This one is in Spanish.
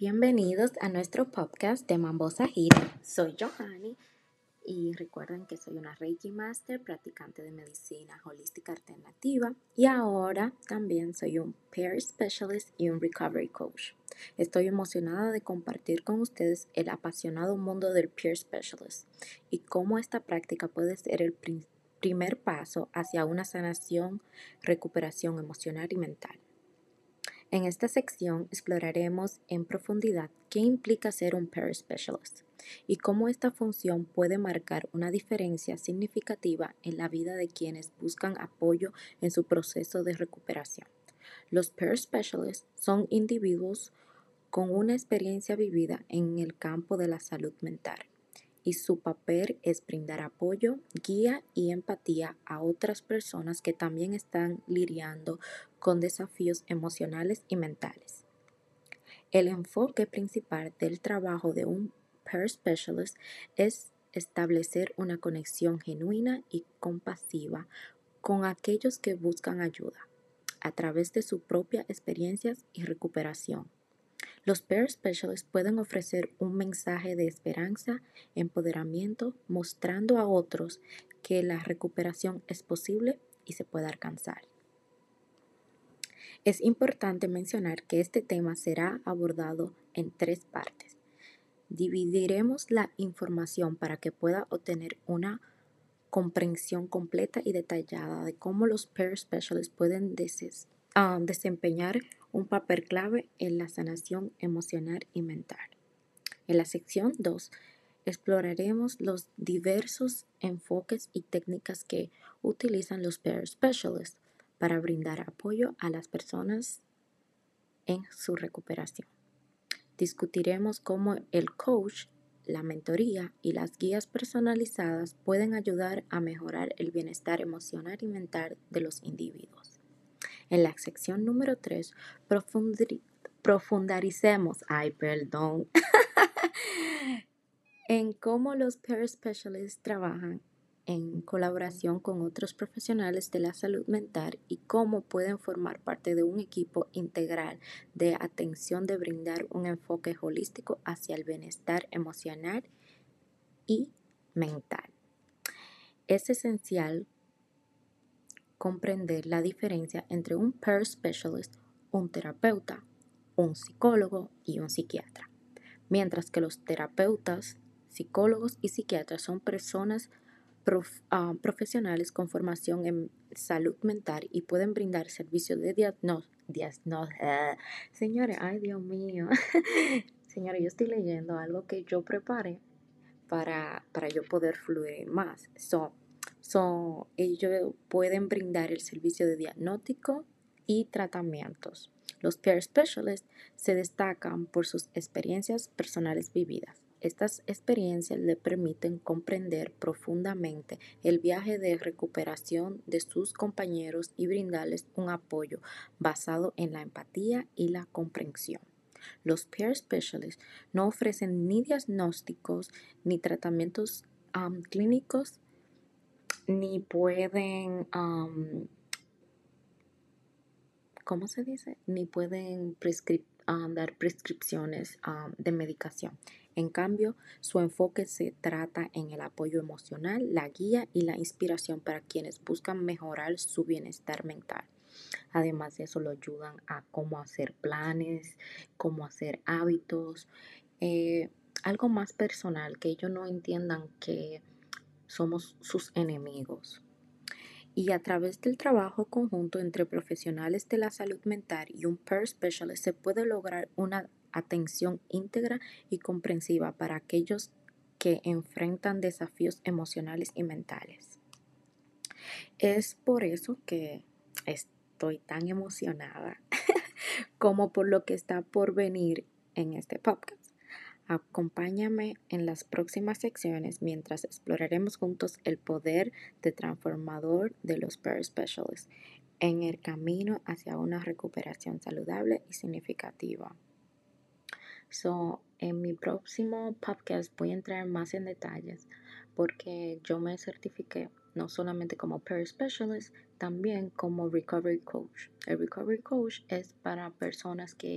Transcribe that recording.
Bienvenidos a nuestro podcast de Mambosa Gira. Soy Johanny y recuerden que soy una Reiki Master, practicante de medicina holística alternativa y ahora también soy un Peer Specialist y un Recovery Coach. Estoy emocionada de compartir con ustedes el apasionado mundo del Peer Specialist y cómo esta práctica puede ser el primer paso hacia una sanación, recuperación emocional y mental. En esta sección exploraremos en profundidad qué implica ser un specialist y cómo esta función puede marcar una diferencia significativa en la vida de quienes buscan apoyo en su proceso de recuperación. Los specialists son individuos con una experiencia vivida en el campo de la salud mental y su papel es brindar apoyo, guía y empatía a otras personas que también están lidiando con desafíos emocionales y mentales. El enfoque principal del trabajo de un Peer Specialist es establecer una conexión genuina y compasiva con aquellos que buscan ayuda a través de sus propias experiencias y recuperación los Peer Specialists pueden ofrecer un mensaje de esperanza, empoderamiento, mostrando a otros que la recuperación es posible y se puede alcanzar. Es importante mencionar que este tema será abordado en tres partes. Dividiremos la información para que pueda obtener una comprensión completa y detallada de cómo los Peer Specialists pueden desempeñar un papel clave en la sanación emocional y mental. En la sección 2 exploraremos los diversos enfoques y técnicas que utilizan los Peer Specialists para brindar apoyo a las personas en su recuperación. Discutiremos cómo el coach, la mentoría y las guías personalizadas pueden ayudar a mejorar el bienestar emocional y mental de los individuos. En la sección número 3 profundaricemos, ay, perdón, en cómo los peer specialists trabajan en colaboración con otros profesionales de la salud mental y cómo pueden formar parte de un equipo integral de atención de brindar un enfoque holístico hacia el bienestar emocional y mental. Es esencial comprender la diferencia entre un peer specialist, un terapeuta, un psicólogo y un psiquiatra. Mientras que los terapeutas, psicólogos y psiquiatras son personas ah, profesionales con formación en salud mental y pueden brindar servicios de diagnóstico. Ah, señores, ay Dios mío. Señores, yo estoy leyendo algo que yo preparé para, para yo poder fluir más. So, ellos pueden brindar el servicio de diagnóstico y tratamientos. Los peer specialists se destacan por sus experiencias personales vividas. Estas experiencias le permiten comprender profundamente el viaje de recuperación de sus compañeros y brindarles un apoyo basado en la empatía y la comprensión. Los peer specialists no ofrecen ni diagnósticos ni tratamientos clínicos ni pueden, ¿cómo se dice? Ni pueden dar prescripciones de medicación. En cambio, su enfoque se trata en el apoyo emocional, la guía y la inspiración para quienes buscan mejorar su bienestar mental. Además de eso, lo ayudan a cómo hacer planes, cómo hacer hábitos, eh, algo más personal, que ellos no entiendan que somos sus enemigos. Y a través del trabajo conjunto entre profesionales de la salud mental y un peer specialist se puede lograr una atención íntegra y comprensiva para aquellos que enfrentan desafíos emocionales y mentales. Es por eso que estoy tan emocionada como por lo que está por venir en este podcast. Acompáñame en las próximas secciones mientras exploraremos juntos el poder de transformador de los Peer Specialists en el camino hacia una recuperación saludable y significativa. So, en mi próximo podcast voy a entrar más en detalles porque yo me certifiqué no solamente como Peer Specialist, también como Recovery Coach. El Recovery Coach es para personas que